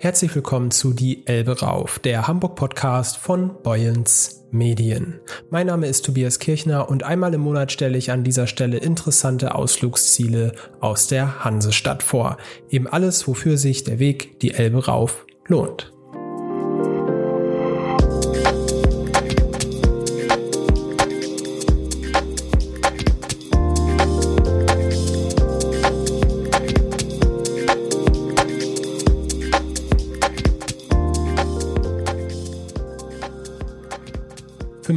Herzlich willkommen zu Die Elbe Rauf, der Hamburg-Podcast von Boyens Medien. Mein Name ist Tobias Kirchner und einmal im Monat stelle ich an dieser Stelle interessante Ausflugsziele aus der Hansestadt vor. Eben alles, wofür sich der Weg die Elbe Rauf lohnt.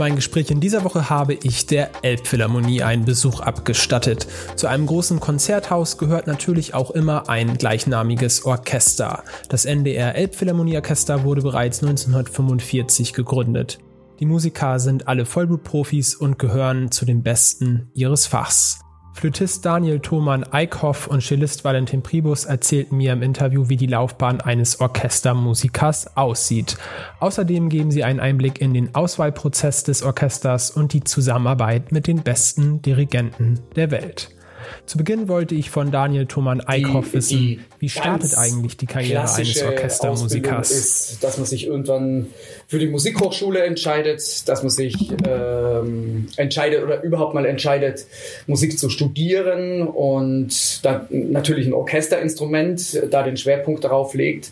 Mein Gespräch in dieser Woche habe ich der Elbphilharmonie einen Besuch abgestattet. Zu einem großen Konzerthaus gehört natürlich auch immer ein gleichnamiges Orchester. Das NDR Elbphilharmonieorchester wurde bereits 1945 gegründet. Die Musiker sind alle Vollblutprofis und gehören zu den Besten ihres Fachs. Flötist Daniel Thoman Eickhoff und Cellist Valentin Pribus erzählten mir im Interview, wie die Laufbahn eines Orchestermusikers aussieht. Außerdem geben sie einen Einblick in den Auswahlprozess des Orchesters und die Zusammenarbeit mit den besten Dirigenten der Welt. Zu Beginn wollte ich von Daniel Thoman Eickhoff wissen, wie startet eigentlich die Karriere eines Orchestermusikers? Ist, dass man sich irgendwann für die Musikhochschule entscheidet, dass man sich ähm, entscheidet oder überhaupt mal entscheidet, Musik zu studieren und dann natürlich ein Orchesterinstrument, da den Schwerpunkt darauf legt.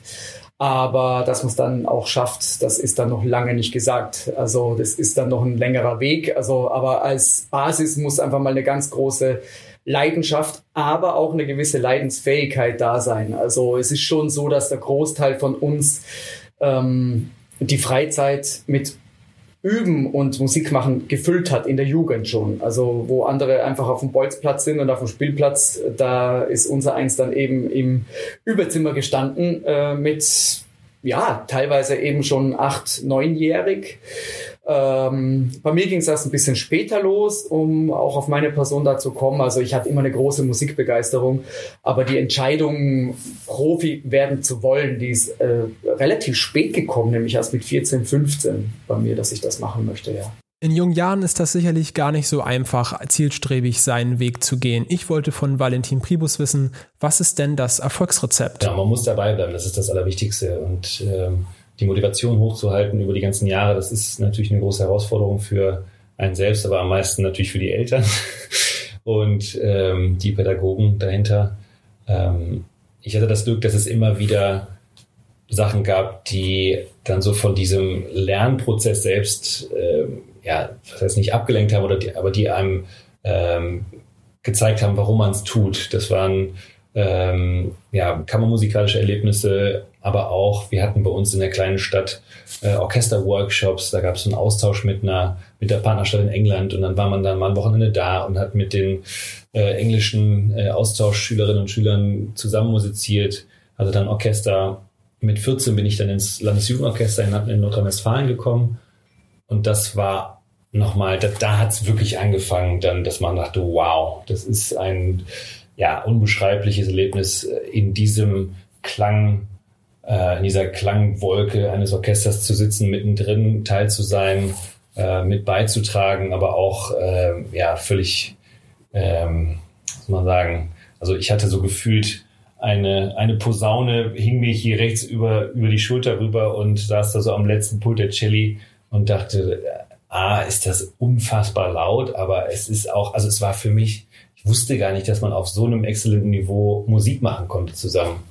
Aber dass man es dann auch schafft, das ist dann noch lange nicht gesagt. Also das ist dann noch ein längerer Weg. Also aber als Basis muss einfach mal eine ganz große Leidenschaft, aber auch eine gewisse Leidensfähigkeit da sein. Also es ist schon so, dass der Großteil von uns ähm, die Freizeit mit Üben und Musik machen gefüllt hat in der Jugend schon. Also wo andere einfach auf dem Bolzplatz sind und auf dem Spielplatz, da ist unser Eins dann eben im Überzimmer gestanden äh, mit ja, teilweise eben schon acht, neunjährig. Ähm, bei mir ging es erst ein bisschen später los, um auch auf meine Person da zu kommen. Also ich hatte immer eine große Musikbegeisterung, aber die Entscheidung, Profi werden zu wollen, die ist äh, relativ spät gekommen, nämlich erst mit 14, 15 bei mir, dass ich das machen möchte, ja. In jungen Jahren ist das sicherlich gar nicht so einfach, zielstrebig seinen Weg zu gehen. Ich wollte von Valentin Pribus wissen, was ist denn das Erfolgsrezept? Ja, man muss dabei bleiben, das ist das Allerwichtigste. Und ähm, die Motivation hochzuhalten über die ganzen Jahre, das ist natürlich eine große Herausforderung für einen selbst, aber am meisten natürlich für die Eltern und ähm, die Pädagogen dahinter. Ähm, ich hatte das Glück, dass es immer wieder Sachen gab, die dann so von diesem Lernprozess selbst ähm, ja, das heißt nicht abgelenkt haben, oder die, aber die einem ähm, gezeigt haben, warum man es tut. Das waren ähm, ja, kammermusikalische Erlebnisse, aber auch, wir hatten bei uns in der kleinen Stadt äh, Orchesterworkshops, da gab es einen Austausch mit einer, mit der Partnerstadt in England. Und dann war man dann mal ein Wochenende da und hat mit den äh, englischen äh, Austauschschülerinnen und Schülern zusammen musiziert, hatte dann Orchester. Mit 14 bin ich dann ins Landesjugendorchester in, in Nordrhein-Westfalen gekommen. Und das war nochmal, da, da hat es wirklich angefangen, dann, dass man dachte, wow, das ist ein ja, unbeschreibliches Erlebnis in diesem Klang, äh, in dieser Klangwolke eines Orchesters zu sitzen, mittendrin teil zu sein, äh, mit beizutragen, aber auch äh, ja völlig, ähm, muss man sagen, also ich hatte so gefühlt eine, eine Posaune hing mir hier rechts über, über die Schulter rüber und saß da so am letzten Pult der Celli und dachte, ah, ist das unfassbar laut, aber es ist auch, also es war für mich, ich wusste gar nicht, dass man auf so einem exzellenten Niveau Musik machen konnte zusammen.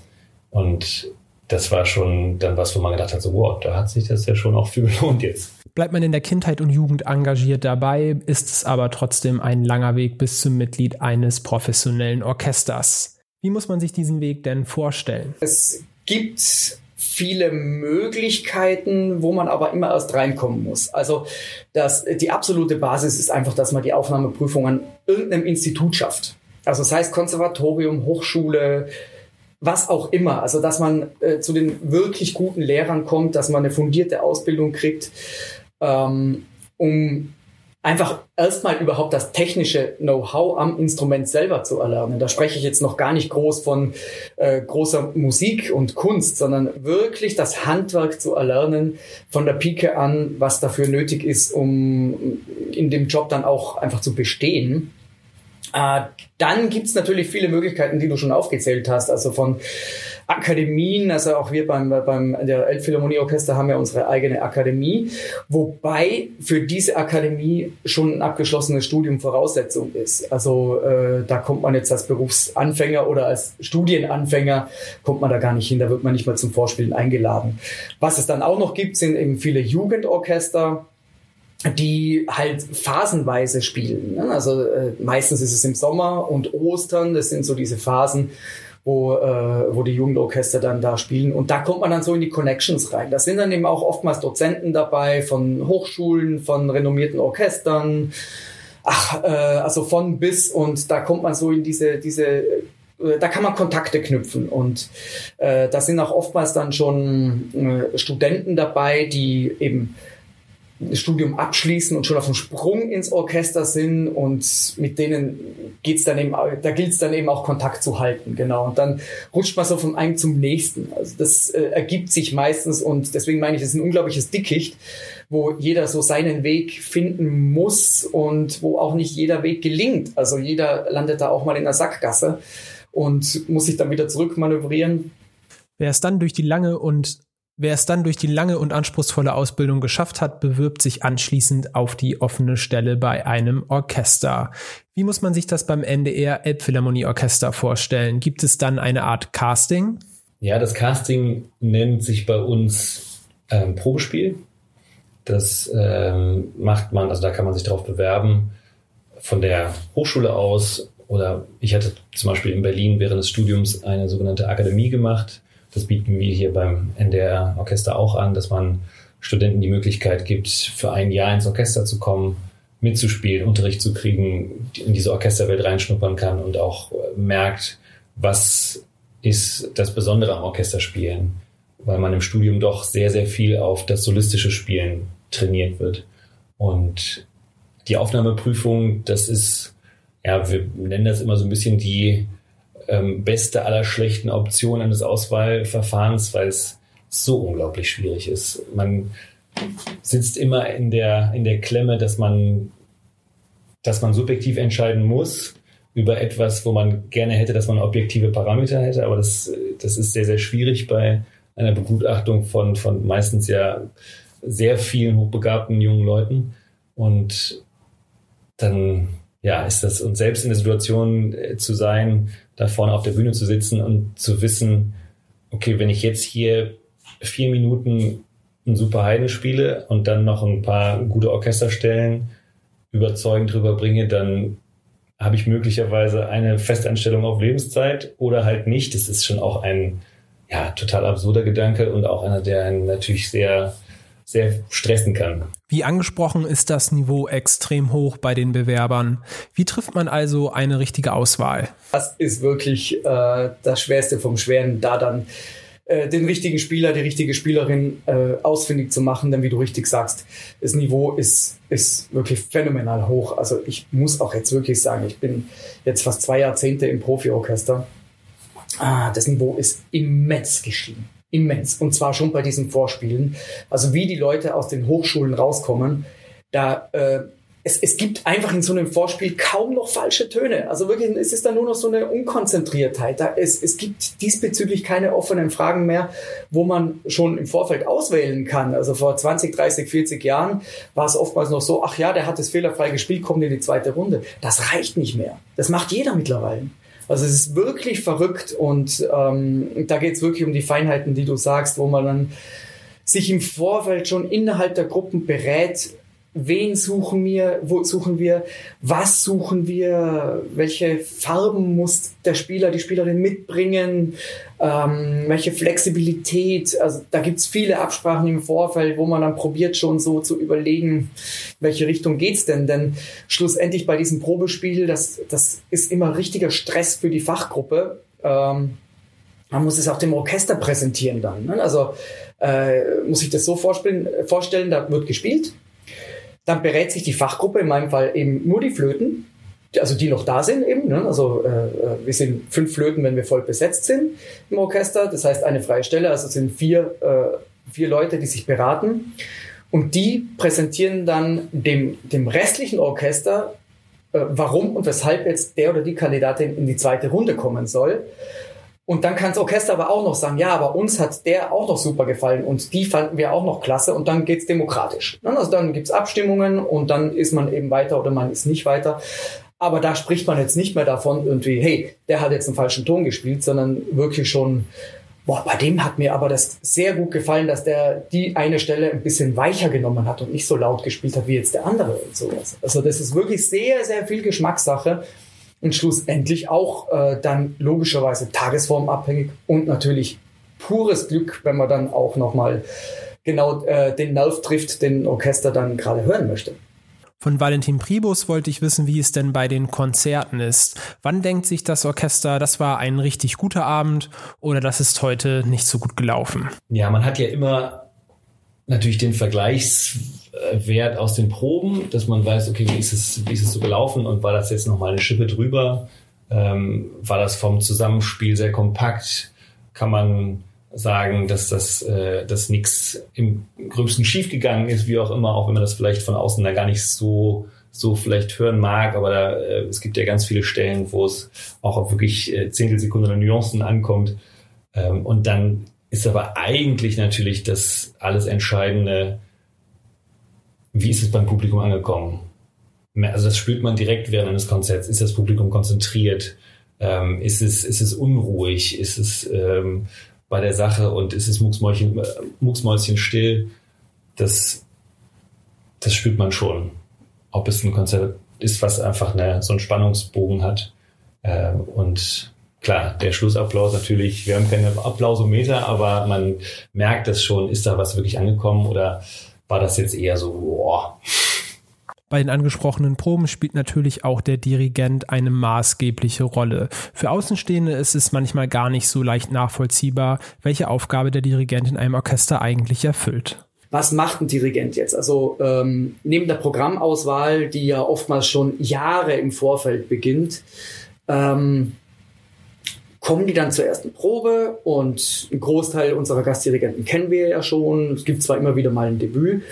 Und das war schon dann was, wo man gedacht hat, so, wow, da hat sich das ja schon auch für gelohnt jetzt. Bleibt man in der Kindheit und Jugend engagiert dabei, ist es aber trotzdem ein langer Weg bis zum Mitglied eines professionellen Orchesters. Wie muss man sich diesen Weg denn vorstellen? Es gibt viele Möglichkeiten, wo man aber immer erst reinkommen muss. Also das, die absolute Basis ist einfach, dass man die Aufnahmeprüfung an irgendeinem Institut schafft. Also das heißt Konservatorium, Hochschule, was auch immer. Also dass man äh, zu den wirklich guten Lehrern kommt, dass man eine fundierte Ausbildung kriegt, ähm, um einfach erstmal überhaupt das technische Know-how am Instrument selber zu erlernen. Da spreche ich jetzt noch gar nicht groß von äh, großer Musik und Kunst, sondern wirklich das Handwerk zu erlernen von der Pike an, was dafür nötig ist, um in dem Job dann auch einfach zu bestehen. Äh, dann gibt's natürlich viele Möglichkeiten, die du schon aufgezählt hast, also von Akademien, also auch wir beim, beim der Elbphilharmonieorchester haben ja unsere eigene Akademie, wobei für diese Akademie schon ein abgeschlossenes Studium Voraussetzung ist. Also äh, da kommt man jetzt als Berufsanfänger oder als Studienanfänger kommt man da gar nicht hin, da wird man nicht mal zum Vorspielen eingeladen. Was es dann auch noch gibt, sind eben viele Jugendorchester die halt phasenweise spielen. Ne? Also äh, meistens ist es im Sommer und Ostern, das sind so diese Phasen, wo, äh, wo die Jugendorchester dann da spielen. Und da kommt man dann so in die Connections rein. Da sind dann eben auch oftmals Dozenten dabei von Hochschulen, von renommierten Orchestern, ach, äh, also von bis und da kommt man so in diese, diese äh, da kann man Kontakte knüpfen und äh, da sind auch oftmals dann schon äh, Studenten dabei, die eben Studium abschließen und schon auf dem Sprung ins Orchester sind und mit denen geht's dann eben, da gilt es dann eben auch Kontakt zu halten, genau. Und dann rutscht man so von einem zum nächsten. Also das äh, ergibt sich meistens und deswegen meine ich, es ist ein unglaubliches Dickicht, wo jeder so seinen Weg finden muss und wo auch nicht jeder Weg gelingt. Also jeder landet da auch mal in der Sackgasse und muss sich dann wieder zurückmanövrieren. Wer es dann durch die lange und Wer es dann durch die lange und anspruchsvolle Ausbildung geschafft hat, bewirbt sich anschließend auf die offene Stelle bei einem Orchester. Wie muss man sich das beim NDR Elbphilharmonie Orchester vorstellen? Gibt es dann eine Art Casting? Ja, das Casting nennt sich bei uns ähm, Probespiel. Das ähm, macht man, also da kann man sich darauf bewerben von der Hochschule aus. Oder ich hatte zum Beispiel in Berlin während des Studiums eine sogenannte Akademie gemacht das bieten wir hier beim NDR Orchester auch an, dass man Studenten die Möglichkeit gibt, für ein Jahr ins Orchester zu kommen, mitzuspielen, Unterricht zu kriegen, in diese Orchesterwelt reinschnuppern kann und auch merkt, was ist das Besondere am Orchesterspielen, weil man im Studium doch sehr, sehr viel auf das solistische Spielen trainiert wird. Und die Aufnahmeprüfung, das ist, ja, wir nennen das immer so ein bisschen die ähm, beste aller schlechten Optionen eines Auswahlverfahrens, weil es so unglaublich schwierig ist. Man sitzt immer in der, in der Klemme, dass man, dass man subjektiv entscheiden muss über etwas, wo man gerne hätte, dass man objektive Parameter hätte, aber das, das ist sehr, sehr schwierig bei einer Begutachtung von, von meistens ja sehr vielen hochbegabten jungen Leuten. Und dann ja, ist das, und selbst in der Situation äh, zu sein, da vorne auf der Bühne zu sitzen und zu wissen, okay, wenn ich jetzt hier vier Minuten ein super Heiden spiele und dann noch ein paar gute Orchesterstellen überzeugend drüber bringe, dann habe ich möglicherweise eine Festanstellung auf Lebenszeit oder halt nicht. Das ist schon auch ein ja, total absurder Gedanke und auch einer, der einen natürlich sehr sehr stressen kann. Wie angesprochen ist das Niveau extrem hoch bei den Bewerbern. Wie trifft man also eine richtige Auswahl? Das ist wirklich äh, das Schwerste vom Schweren, da dann äh, den richtigen Spieler, die richtige Spielerin äh, ausfindig zu machen, denn wie du richtig sagst, das Niveau ist, ist wirklich phänomenal hoch. Also ich muss auch jetzt wirklich sagen, ich bin jetzt fast zwei Jahrzehnte im Profiorchester. Ah, das Niveau ist immens gestiegen immens. Und zwar schon bei diesen Vorspielen. Also wie die Leute aus den Hochschulen rauskommen, da äh, es, es gibt einfach in so einem Vorspiel kaum noch falsche Töne. Also wirklich, es ist dann nur noch so eine Unkonzentriertheit. Da es, es gibt diesbezüglich keine offenen Fragen mehr, wo man schon im Vorfeld auswählen kann. Also vor 20, 30, 40 Jahren war es oftmals noch so, ach ja, der hat es fehlerfrei gespielt, kommt in die zweite Runde. Das reicht nicht mehr. Das macht jeder mittlerweile. Also es ist wirklich verrückt und ähm, da geht es wirklich um die Feinheiten, die du sagst, wo man dann sich im Vorfeld schon innerhalb der Gruppen berät, wen suchen wir, wo suchen wir, was suchen wir, welche Farben muss der Spieler, die Spielerin mitbringen, ähm, welche Flexibilität. Also da gibt's viele Absprachen im Vorfeld, wo man dann probiert schon so zu überlegen, welche Richtung geht's denn. Denn schlussendlich bei diesem Probespiel, das, das ist immer richtiger Stress für die Fachgruppe. Ähm, man muss es auch dem Orchester präsentieren dann. Ne? Also äh, muss ich das so vorstellen, vorstellen, da wird gespielt dann berät sich die Fachgruppe, in meinem Fall eben nur die Flöten, also die noch da sind eben. Ne? Also äh, äh, wir sind fünf Flöten, wenn wir voll besetzt sind im Orchester. Das heißt eine freie Stelle. Also sind vier, äh, vier Leute, die sich beraten. Und die präsentieren dann dem, dem restlichen Orchester, äh, warum und weshalb jetzt der oder die Kandidatin in die zweite Runde kommen soll. Und dann kann das Orchester aber auch noch sagen, ja, aber uns hat der auch noch super gefallen und die fanden wir auch noch klasse und dann geht's demokratisch. Also dann gibt's Abstimmungen und dann ist man eben weiter oder man ist nicht weiter. Aber da spricht man jetzt nicht mehr davon irgendwie, hey, der hat jetzt einen falschen Ton gespielt, sondern wirklich schon, boah, bei dem hat mir aber das sehr gut gefallen, dass der die eine Stelle ein bisschen weicher genommen hat und nicht so laut gespielt hat wie jetzt der andere und sowas. Also das ist wirklich sehr, sehr viel Geschmackssache und schlussendlich auch äh, dann logischerweise tagesformabhängig und natürlich pures Glück, wenn man dann auch nochmal genau äh, den Nerv trifft, den Orchester dann gerade hören möchte. Von Valentin Pribus wollte ich wissen, wie es denn bei den Konzerten ist. Wann denkt sich das Orchester, das war ein richtig guter Abend oder das ist heute nicht so gut gelaufen? Ja, man hat ja immer natürlich den Vergleichswert aus den Proben, dass man weiß, okay, wie ist es, wie ist es so gelaufen und war das jetzt nochmal eine Schippe drüber? Ähm, war das vom Zusammenspiel sehr kompakt? Kann man sagen, dass das äh, dass nichts im gröbsten schiefgegangen ist, wie auch immer, auch wenn man das vielleicht von außen da gar nicht so so vielleicht hören mag, aber da, äh, es gibt ja ganz viele Stellen, wo es auch auf wirklich äh, Zehntelsekunden oder Nuancen ankommt. Ähm, und dann ist aber eigentlich natürlich das alles Entscheidende, wie ist es beim Publikum angekommen? Also das spürt man direkt während eines Konzerts. Ist das Publikum konzentriert? Ähm, ist, es, ist es unruhig? Ist es ähm, bei der Sache und ist es mucksmäuschen, mucksmäuschen still, das, das spürt man schon. Ob es ein Konzert ist, was einfach eine, so einen Spannungsbogen hat. Äh, und klar, der Schlussapplaus natürlich, wir haben keine Applausometer, aber man merkt das schon, ist da was wirklich angekommen oder war das jetzt eher so, boah, bei den angesprochenen Proben spielt natürlich auch der Dirigent eine maßgebliche Rolle. Für Außenstehende ist es manchmal gar nicht so leicht nachvollziehbar, welche Aufgabe der Dirigent in einem Orchester eigentlich erfüllt. Was macht ein Dirigent jetzt? Also ähm, neben der Programmauswahl, die ja oftmals schon Jahre im Vorfeld beginnt, ähm, kommen die dann zur ersten Probe und ein Großteil unserer Gastdirigenten kennen wir ja schon. Es gibt zwar immer wieder mal ein Debüt,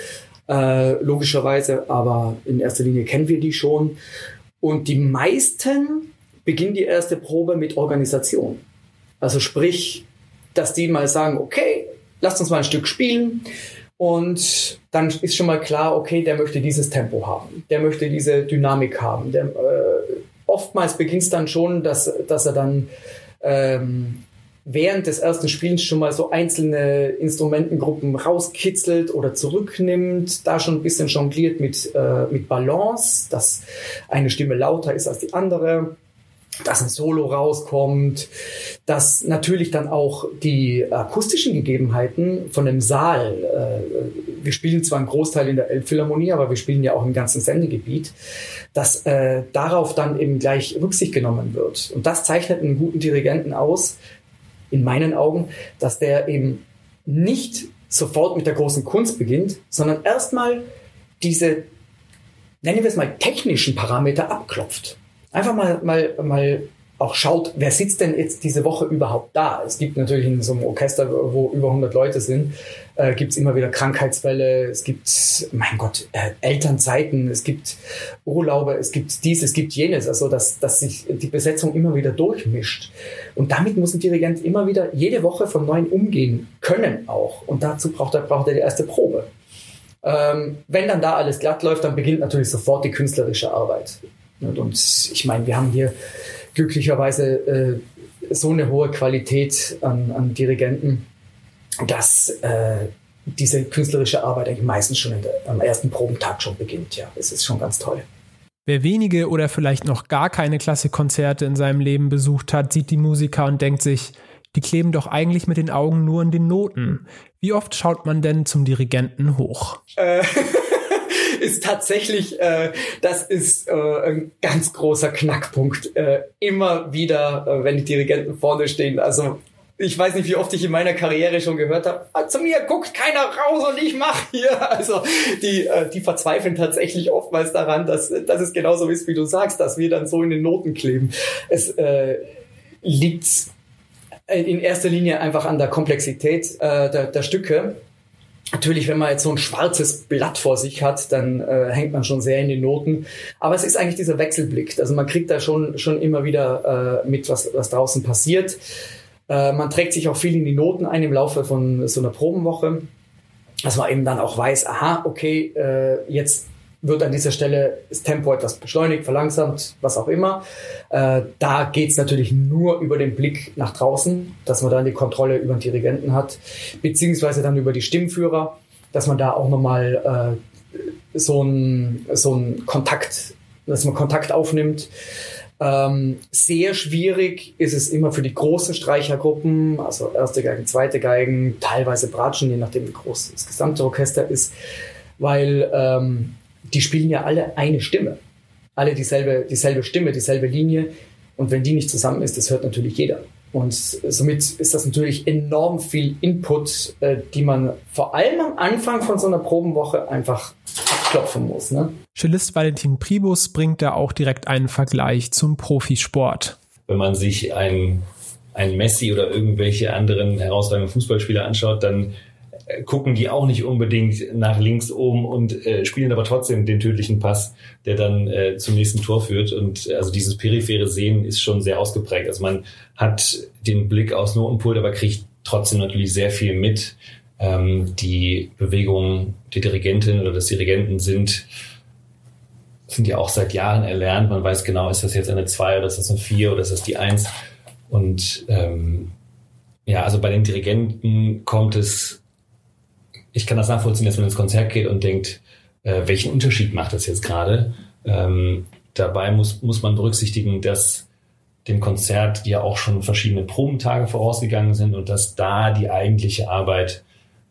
äh, logischerweise, aber in erster Linie kennen wir die schon. Und die meisten beginnen die erste Probe mit Organisation. Also sprich, dass die mal sagen, okay, lasst uns mal ein Stück spielen. Und dann ist schon mal klar, okay, der möchte dieses Tempo haben, der möchte diese Dynamik haben. Der, äh, oftmals beginnt es dann schon, dass, dass er dann ähm, während des ersten Spiels schon mal so einzelne Instrumentengruppen rauskitzelt oder zurücknimmt, da schon ein bisschen jongliert mit, äh, mit Balance, dass eine Stimme lauter ist als die andere, dass ein Solo rauskommt, dass natürlich dann auch die akustischen Gegebenheiten von dem Saal, äh, wir spielen zwar einen Großteil in der Elbphilharmonie, aber wir spielen ja auch im ganzen Sendegebiet, dass äh, darauf dann eben gleich Rücksicht genommen wird. Und das zeichnet einen guten Dirigenten aus, in meinen Augen, dass der eben nicht sofort mit der großen Kunst beginnt, sondern erstmal diese, nennen wir es mal, technischen Parameter abklopft. Einfach mal, mal, mal auch schaut, wer sitzt denn jetzt diese Woche überhaupt da? Es gibt natürlich in so einem Orchester, wo über 100 Leute sind, äh, gibt es immer wieder Krankheitsfälle, es gibt, mein Gott, äh, Elternzeiten, es gibt Urlaube, es gibt dies, es gibt jenes, also dass, dass sich die Besetzung immer wieder durchmischt. Und damit muss ein Dirigent immer wieder jede Woche von neuem umgehen können auch. Und dazu braucht er, braucht er die erste Probe. Ähm, wenn dann da alles glatt läuft, dann beginnt natürlich sofort die künstlerische Arbeit. Und ich meine, wir haben hier glücklicherweise äh, so eine hohe Qualität an, an Dirigenten, dass äh, diese künstlerische Arbeit eigentlich meistens schon der, am ersten Probentag schon beginnt. Ja, es ist schon ganz toll. Wer wenige oder vielleicht noch gar keine Klassikkonzerte in seinem Leben besucht hat, sieht die Musiker und denkt sich, die kleben doch eigentlich mit den Augen nur in den Noten. Wie oft schaut man denn zum Dirigenten hoch? Äh. ist tatsächlich, äh, das ist äh, ein ganz großer Knackpunkt. Äh, immer wieder, äh, wenn die Dirigenten vorne stehen. Also ich weiß nicht, wie oft ich in meiner Karriere schon gehört habe, ah, zu mir guckt keiner raus und ich mache hier. Also die, äh, die verzweifeln tatsächlich oftmals daran, dass, dass es genauso ist, wie du sagst, dass wir dann so in den Noten kleben. Es äh, liegt in erster Linie einfach an der Komplexität äh, der, der Stücke Natürlich, wenn man jetzt so ein schwarzes Blatt vor sich hat, dann äh, hängt man schon sehr in den Noten. Aber es ist eigentlich dieser Wechselblick. Also man kriegt da schon, schon immer wieder äh, mit, was, was draußen passiert. Äh, man trägt sich auch viel in die Noten ein im Laufe von so einer Probenwoche, dass man eben dann auch weiß, aha, okay, äh, jetzt wird an dieser Stelle das Tempo etwas beschleunigt, verlangsamt, was auch immer. Äh, da geht's natürlich nur über den Blick nach draußen, dass man dann die Kontrolle über den Dirigenten hat, beziehungsweise dann über die Stimmführer, dass man da auch nochmal äh, so einen so Kontakt, dass man Kontakt aufnimmt. Ähm, sehr schwierig ist es immer für die großen Streichergruppen, also erste Geigen, zweite Geigen, teilweise Bratschen, je nachdem wie groß das gesamte Orchester ist, weil ähm, die spielen ja alle eine Stimme. Alle dieselbe, dieselbe Stimme, dieselbe Linie. Und wenn die nicht zusammen ist, das hört natürlich jeder. Und somit ist das natürlich enorm viel Input, äh, die man vor allem am Anfang von so einer Probenwoche einfach abklopfen muss. Ne? Cellist Valentin Pribus bringt da auch direkt einen Vergleich zum Profisport. Wenn man sich einen, einen Messi oder irgendwelche anderen herausragenden Fußballspieler anschaut, dann gucken die auch nicht unbedingt nach links oben und äh, spielen aber trotzdem den tödlichen Pass, der dann äh, zum nächsten Tor führt. Und also dieses periphere Sehen ist schon sehr ausgeprägt. Also man hat den Blick aus Notenpult, aber kriegt trotzdem natürlich sehr viel mit. Ähm, die Bewegungen der Dirigentin oder des Dirigenten sind sind ja auch seit Jahren erlernt. Man weiß genau, ist das jetzt eine 2 oder ist das eine 4 oder ist das die 1? Und ähm, ja, also bei den Dirigenten kommt es ich kann das nachvollziehen, dass man ins Konzert geht und denkt, äh, welchen Unterschied macht das jetzt gerade? Ähm, dabei muss, muss man berücksichtigen, dass dem Konzert ja auch schon verschiedene Probentage vorausgegangen sind und dass da die eigentliche Arbeit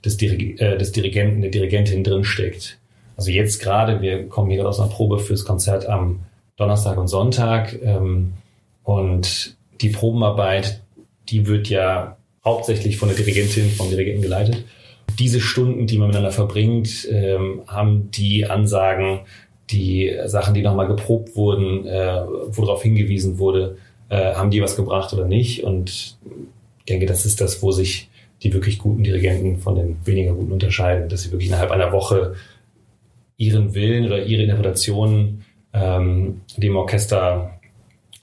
des, Dirig äh, des Dirigenten, der Dirigentin drinsteckt. Also jetzt gerade, wir kommen hier aus einer Probe fürs Konzert am Donnerstag und Sonntag ähm, und die Probenarbeit, die wird ja hauptsächlich von der Dirigentin, vom Dirigenten geleitet diese Stunden, die man miteinander verbringt, ähm, haben die Ansagen, die Sachen, die nochmal geprobt wurden, äh, worauf hingewiesen wurde, äh, haben die was gebracht oder nicht? Und ich denke, das ist das, wo sich die wirklich guten Dirigenten von den weniger guten unterscheiden, dass sie wirklich innerhalb einer Woche ihren Willen oder ihre Interpretation ähm, dem Orchester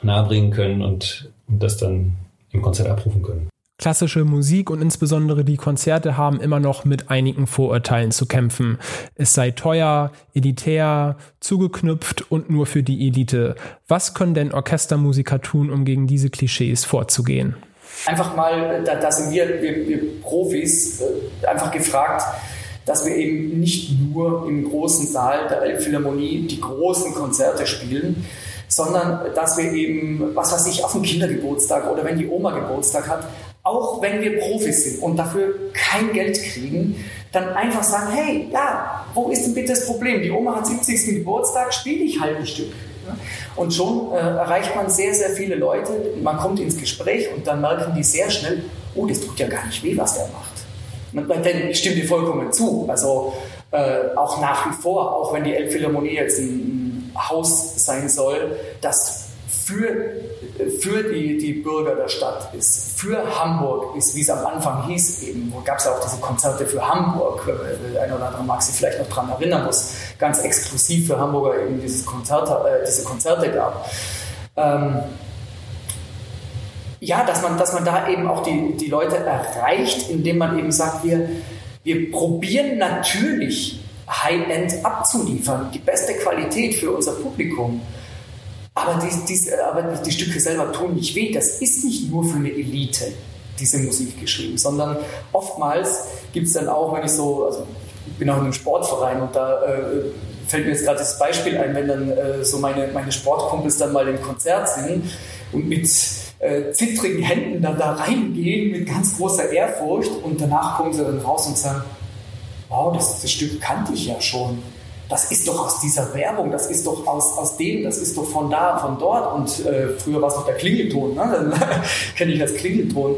nahebringen können und, und das dann im Konzert abrufen können. Klassische Musik und insbesondere die Konzerte haben immer noch mit einigen Vorurteilen zu kämpfen. Es sei teuer, elitär, zugeknüpft und nur für die Elite. Was können denn Orchestermusiker tun, um gegen diese Klischees vorzugehen? Einfach mal, da, da sind wir, wir, wir Profis, äh, einfach gefragt, dass wir eben nicht nur im großen Saal der Elbphilharmonie die großen Konzerte spielen, sondern dass wir eben, was weiß ich, auf dem Kindergeburtstag oder wenn die Oma Geburtstag hat, auch wenn wir Profis sind und dafür kein Geld kriegen, dann einfach sagen, hey, ja, wo ist denn bitte das Problem? Die Oma hat 70. Geburtstag, spiele ich halt ein Stück. Und schon äh, erreicht man sehr, sehr viele Leute, man kommt ins Gespräch und dann merken die sehr schnell, oh, das tut ja gar nicht weh, was der macht. Denn ich stimme dir vollkommen zu. Also äh, auch nach wie vor, auch wenn die Elbphilharmonie jetzt ein, Haus sein soll, das für, für die, die Bürger der Stadt ist, für Hamburg ist, wie es am Anfang hieß eben, wo gab es auch diese Konzerte für Hamburg, ein oder andere mag sich vielleicht noch daran erinnern, wo es ganz exklusiv für Hamburger eben dieses Konzert, äh, diese Konzerte gab. Ähm, ja, dass man, dass man da eben auch die, die Leute erreicht, indem man eben sagt, wir, wir probieren natürlich High-End abzuliefern, die beste Qualität für unser Publikum. Aber die, die, aber die Stücke selber tun nicht weh. Das ist nicht nur für eine Elite, diese Musik geschrieben, sondern oftmals gibt es dann auch, wenn ich so, also ich bin auch in einem Sportverein und da äh, fällt mir jetzt gerade das Beispiel ein, wenn dann äh, so meine, meine Sportkumpels dann mal im Konzert sind und mit äh, zittrigen Händen dann da reingehen mit ganz großer Ehrfurcht und danach kommen sie dann raus und sagen, wow, das, das Stück kannte ich ja schon das ist doch aus dieser Werbung, das ist doch aus, aus dem, das ist doch von da, von dort. Und äh, früher war es noch der Klingelton, ne? kenne ich als Klingelton.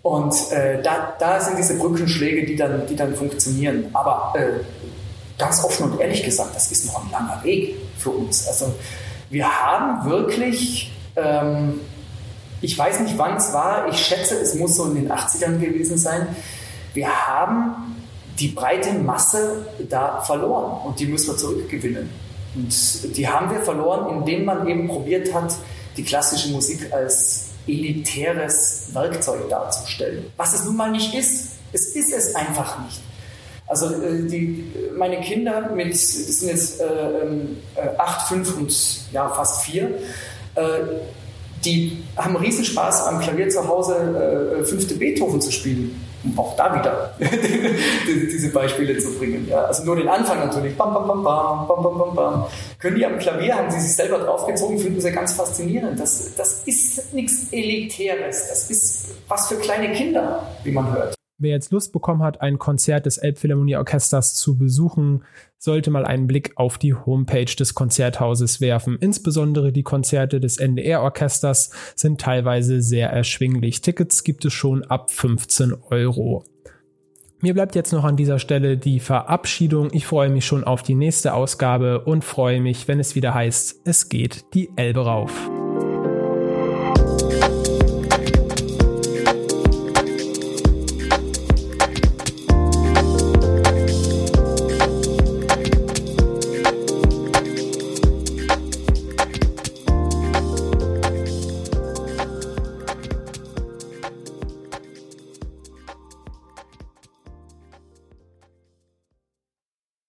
Und äh, da, da sind diese Brückenschläge, die dann, die dann funktionieren. Aber äh, ganz offen und ehrlich gesagt, das ist noch ein langer Weg für uns. Also wir haben wirklich, ähm, ich weiß nicht wann es war, ich schätze, es muss so in den 80ern gewesen sein, wir haben die breite Masse da verloren und die müssen wir zurückgewinnen. Und die haben wir verloren, indem man eben probiert hat, die klassische Musik als elitäres Werkzeug darzustellen, was es nun mal nicht ist. Es ist es einfach nicht. Also äh, die, meine Kinder mit, das sind jetzt äh, ähm, äh, acht, fünf und ja, fast vier, äh, die haben riesen Spaß am Klavier zu Hause äh, fünfte Beethoven zu spielen. Um auch da wieder diese Beispiele zu bringen. Ja. Also nur den Anfang natürlich. Bam, bam, bam, bam, bam, bam, bam, bam. Können die am Klavier, haben sie sich selber draufgezogen, finden sie ganz faszinierend. Das, das ist nichts Elitäres. Das ist was für kleine Kinder, wie man hört. Wer jetzt Lust bekommen hat, ein Konzert des Elbphilharmonieorchesters zu besuchen, sollte mal einen Blick auf die Homepage des Konzerthauses werfen. Insbesondere die Konzerte des NDR-Orchesters sind teilweise sehr erschwinglich. Tickets gibt es schon ab 15 Euro. Mir bleibt jetzt noch an dieser Stelle die Verabschiedung. Ich freue mich schon auf die nächste Ausgabe und freue mich, wenn es wieder heißt, es geht die Elbe rauf.